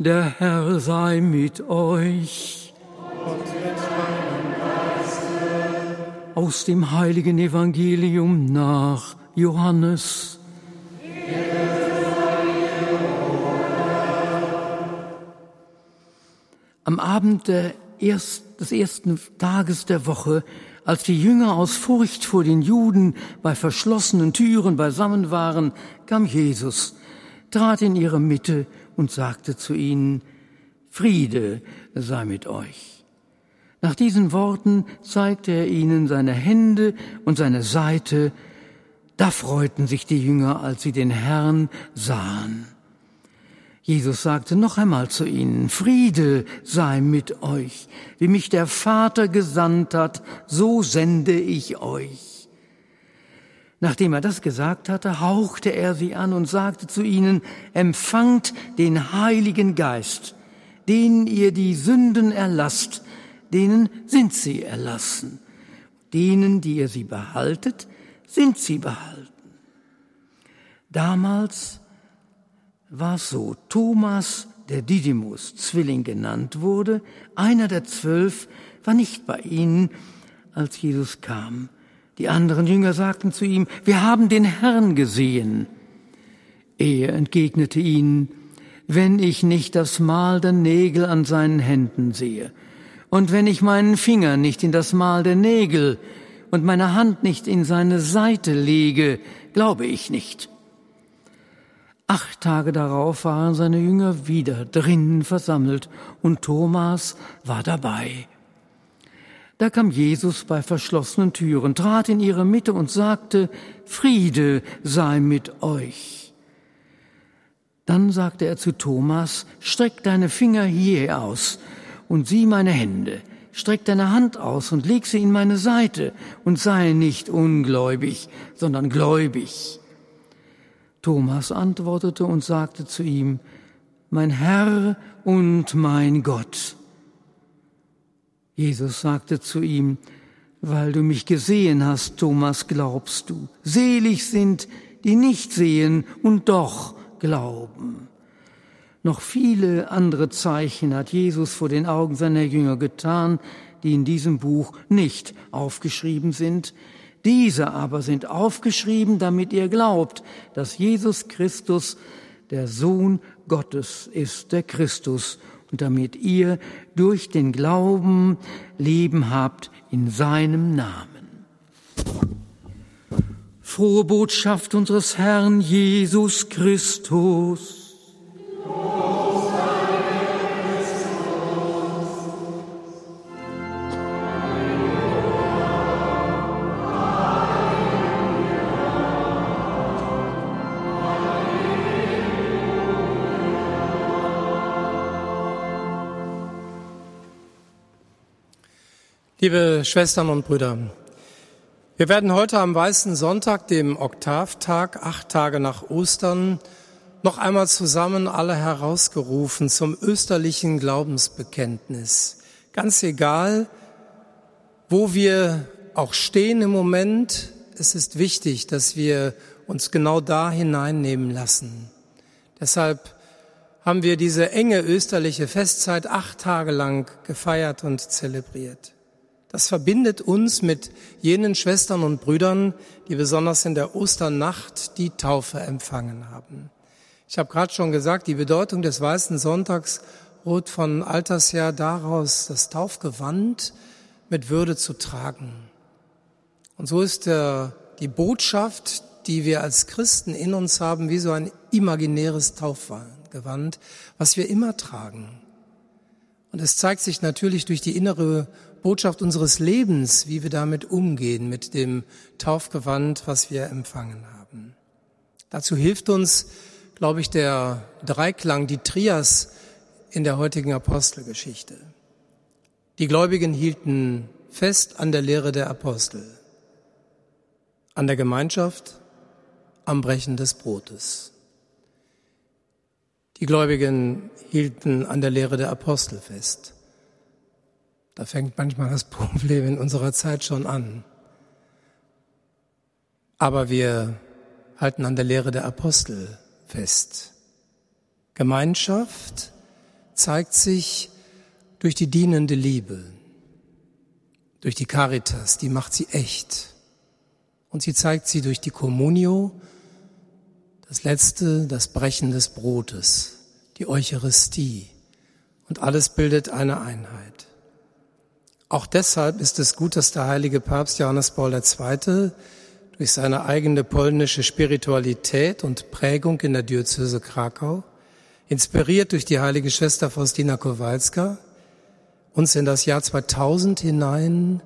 Der Herr sei mit euch. Und mit deinem Geiste. Aus dem heiligen Evangelium nach Johannes. Am Abend erst, des ersten Tages der Woche, als die Jünger aus Furcht vor den Juden bei verschlossenen Türen beisammen waren, kam Jesus, trat in ihre Mitte und sagte zu ihnen, Friede sei mit euch. Nach diesen Worten zeigte er ihnen seine Hände und seine Seite. Da freuten sich die Jünger, als sie den Herrn sahen. Jesus sagte noch einmal zu ihnen, Friede sei mit euch. Wie mich der Vater gesandt hat, so sende ich euch. Nachdem er das gesagt hatte, hauchte er sie an und sagte zu ihnen, empfangt den Heiligen Geist, denen ihr die Sünden erlasst, denen sind sie erlassen. Denen, die ihr sie behaltet, sind sie behalten. Damals war es so, Thomas, der Didymus Zwilling genannt wurde, einer der zwölf, war nicht bei ihnen, als Jesus kam. Die anderen Jünger sagten zu ihm, wir haben den Herrn gesehen. Er entgegnete ihnen, wenn ich nicht das Mal der Nägel an seinen Händen sehe, und wenn ich meinen Finger nicht in das Mal der Nägel und meine Hand nicht in seine Seite lege, glaube ich nicht. Acht Tage darauf waren seine Jünger wieder drinnen versammelt, und Thomas war dabei. Da kam Jesus bei verschlossenen Türen, trat in ihre Mitte und sagte, Friede sei mit euch. Dann sagte er zu Thomas, streck deine Finger hier aus und sieh meine Hände, streck deine Hand aus und leg sie in meine Seite und sei nicht ungläubig, sondern gläubig. Thomas antwortete und sagte zu ihm, mein Herr und mein Gott. Jesus sagte zu ihm, weil du mich gesehen hast, Thomas, glaubst du. Selig sind, die nicht sehen und doch glauben. Noch viele andere Zeichen hat Jesus vor den Augen seiner Jünger getan, die in diesem Buch nicht aufgeschrieben sind. Diese aber sind aufgeschrieben, damit ihr glaubt, dass Jesus Christus der Sohn Gottes ist, der Christus, und damit ihr durch den Glauben Leben habt in seinem Namen. Frohe Botschaft unseres Herrn Jesus Christus. Liebe Schwestern und Brüder, wir werden heute am Weißen Sonntag, dem Oktavtag, acht Tage nach Ostern, noch einmal zusammen alle herausgerufen zum österlichen Glaubensbekenntnis. Ganz egal, wo wir auch stehen im Moment, es ist wichtig, dass wir uns genau da hineinnehmen lassen. Deshalb haben wir diese enge österliche Festzeit acht Tage lang gefeiert und zelebriert. Das verbindet uns mit jenen Schwestern und Brüdern, die besonders in der Osternacht die Taufe empfangen haben. Ich habe gerade schon gesagt, die Bedeutung des Weißen Sonntags ruht von Alters her daraus, das Taufgewand mit Würde zu tragen. Und so ist der, die Botschaft, die wir als Christen in uns haben, wie so ein imaginäres Taufgewand, was wir immer tragen. Und es zeigt sich natürlich durch die innere Botschaft unseres Lebens, wie wir damit umgehen, mit dem Taufgewand, was wir empfangen haben. Dazu hilft uns, glaube ich, der Dreiklang, die Trias in der heutigen Apostelgeschichte. Die Gläubigen hielten fest an der Lehre der Apostel, an der Gemeinschaft, am Brechen des Brotes. Die Gläubigen hielten an der Lehre der Apostel fest da fängt manchmal das Problem in unserer Zeit schon an. Aber wir halten an der Lehre der Apostel fest. Gemeinschaft zeigt sich durch die dienende Liebe, durch die Caritas, die macht sie echt. Und sie zeigt sie durch die Communio, das letzte, das Brechen des Brotes, die Eucharistie. Und alles bildet eine Einheit. Auch deshalb ist es gut, dass der heilige Papst Johannes Paul II. durch seine eigene polnische Spiritualität und Prägung in der Diözese Krakau, inspiriert durch die heilige Schwester Faustina Kowalska, uns in das Jahr 2000 hinein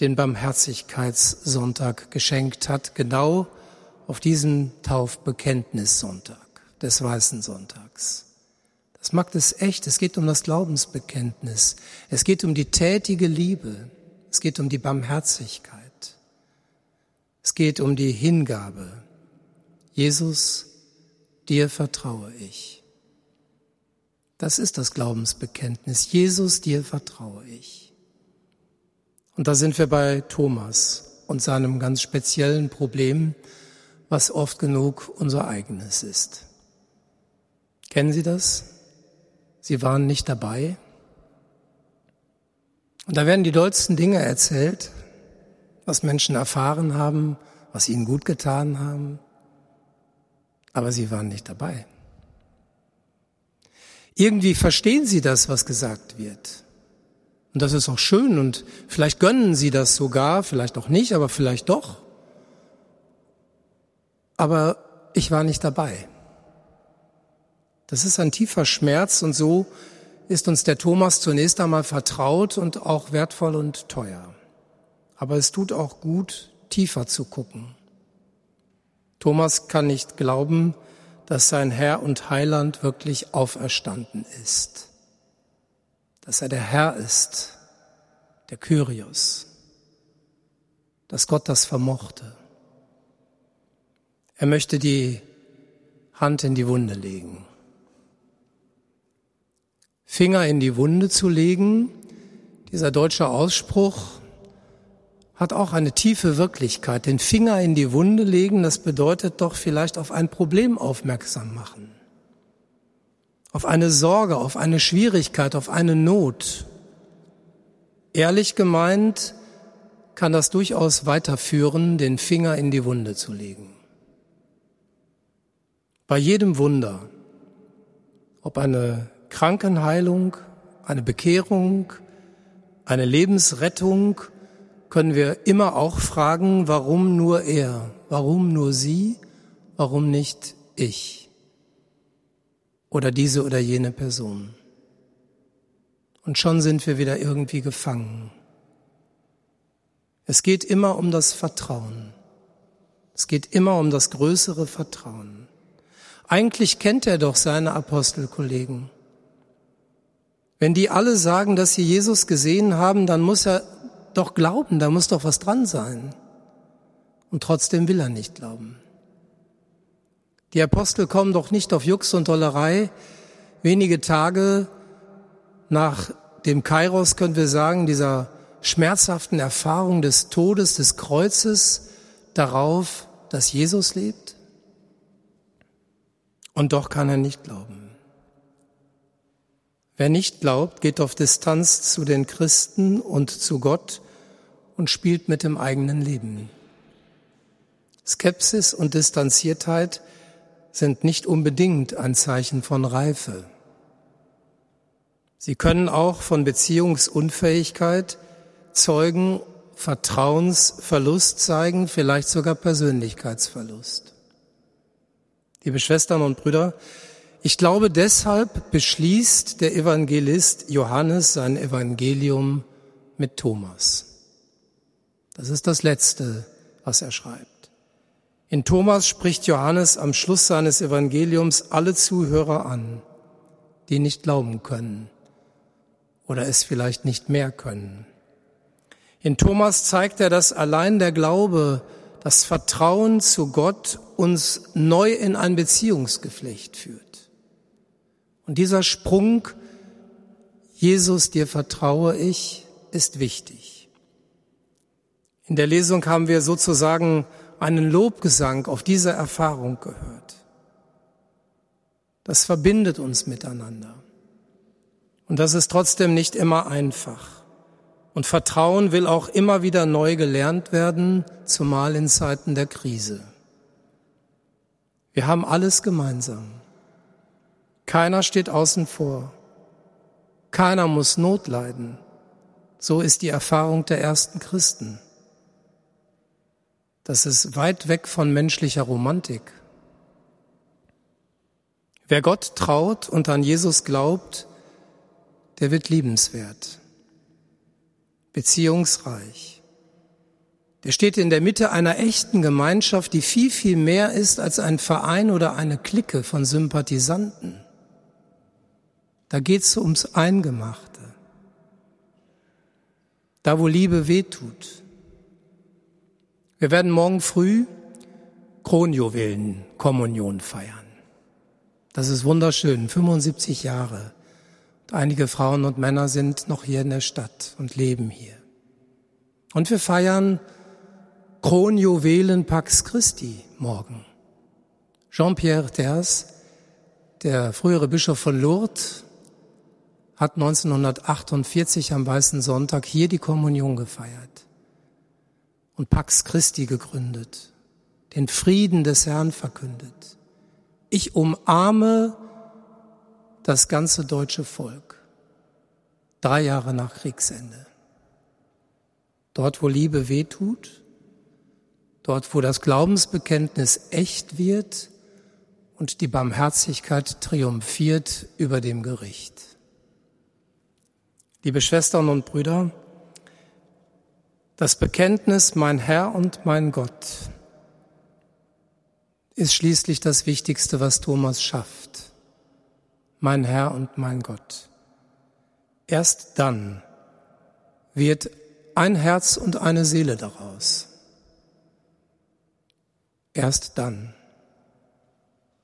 den Barmherzigkeitssonntag geschenkt hat, genau auf diesen Taufbekenntnissonntag des Weißen Sonntags. Das macht es echt. Es geht um das Glaubensbekenntnis. Es geht um die tätige Liebe. Es geht um die Barmherzigkeit. Es geht um die Hingabe. Jesus, dir vertraue ich. Das ist das Glaubensbekenntnis. Jesus, dir vertraue ich. Und da sind wir bei Thomas und seinem ganz speziellen Problem, was oft genug unser eigenes ist. Kennen Sie das? Sie waren nicht dabei. Und da werden die dollsten Dinge erzählt, was Menschen erfahren haben, was ihnen gut getan haben, aber sie waren nicht dabei. Irgendwie verstehen sie das, was gesagt wird. Und das ist auch schön und vielleicht gönnen sie das sogar, vielleicht auch nicht, aber vielleicht doch aber ich war nicht dabei. Das ist ein tiefer Schmerz und so ist uns der Thomas zunächst einmal vertraut und auch wertvoll und teuer. Aber es tut auch gut, tiefer zu gucken. Thomas kann nicht glauben, dass sein Herr und Heiland wirklich auferstanden ist. Dass er der Herr ist, der Kyrios. Dass Gott das vermochte. Er möchte die Hand in die Wunde legen. Finger in die Wunde zu legen, dieser deutsche Ausspruch hat auch eine tiefe Wirklichkeit. Den Finger in die Wunde legen, das bedeutet doch vielleicht auf ein Problem aufmerksam machen, auf eine Sorge, auf eine Schwierigkeit, auf eine Not. Ehrlich gemeint kann das durchaus weiterführen, den Finger in die Wunde zu legen. Bei jedem Wunder, ob eine Krankenheilung, eine Bekehrung, eine Lebensrettung, können wir immer auch fragen, warum nur er, warum nur sie, warum nicht ich oder diese oder jene Person. Und schon sind wir wieder irgendwie gefangen. Es geht immer um das Vertrauen. Es geht immer um das größere Vertrauen. Eigentlich kennt er doch seine Apostelkollegen. Wenn die alle sagen, dass sie Jesus gesehen haben, dann muss er doch glauben, da muss doch was dran sein. Und trotzdem will er nicht glauben. Die Apostel kommen doch nicht auf Jux und Dollerei. Wenige Tage nach dem Kairos können wir sagen, dieser schmerzhaften Erfahrung des Todes, des Kreuzes, darauf, dass Jesus lebt. Und doch kann er nicht glauben. Wer nicht glaubt, geht auf Distanz zu den Christen und zu Gott und spielt mit dem eigenen Leben. Skepsis und Distanziertheit sind nicht unbedingt ein Zeichen von Reife. Sie können auch von Beziehungsunfähigkeit zeugen, Vertrauensverlust zeigen, vielleicht sogar Persönlichkeitsverlust. Liebe Schwestern und Brüder, ich glaube, deshalb beschließt der Evangelist Johannes sein Evangelium mit Thomas. Das ist das Letzte, was er schreibt. In Thomas spricht Johannes am Schluss seines Evangeliums alle Zuhörer an, die nicht glauben können oder es vielleicht nicht mehr können. In Thomas zeigt er, dass allein der Glaube das Vertrauen zu Gott uns neu in ein Beziehungsgeflecht führt. Und dieser Sprung, Jesus, dir vertraue ich, ist wichtig. In der Lesung haben wir sozusagen einen Lobgesang auf diese Erfahrung gehört. Das verbindet uns miteinander. Und das ist trotzdem nicht immer einfach. Und Vertrauen will auch immer wieder neu gelernt werden, zumal in Zeiten der Krise. Wir haben alles gemeinsam. Keiner steht außen vor. Keiner muss Not leiden. So ist die Erfahrung der ersten Christen. Das ist weit weg von menschlicher Romantik. Wer Gott traut und an Jesus glaubt, der wird liebenswert, beziehungsreich. Der steht in der Mitte einer echten Gemeinschaft, die viel, viel mehr ist als ein Verein oder eine Clique von Sympathisanten. Da geht's ums Eingemachte. Da, wo Liebe wehtut. Wir werden morgen früh Kronjuwelen Kommunion feiern. Das ist wunderschön, 75 Jahre. Einige Frauen und Männer sind noch hier in der Stadt und leben hier. Und wir feiern Kronjuwelen Pax Christi morgen. Jean-Pierre Thers, der frühere Bischof von Lourdes, hat 1948 am Weißen Sonntag hier die Kommunion gefeiert und Pax Christi gegründet, den Frieden des Herrn verkündet. Ich umarme das ganze deutsche Volk. Drei Jahre nach Kriegsende. Dort, wo Liebe wehtut, dort, wo das Glaubensbekenntnis echt wird und die Barmherzigkeit triumphiert über dem Gericht. Liebe Schwestern und Brüder, das Bekenntnis, mein Herr und mein Gott, ist schließlich das Wichtigste, was Thomas schafft. Mein Herr und mein Gott. Erst dann wird ein Herz und eine Seele daraus. Erst dann.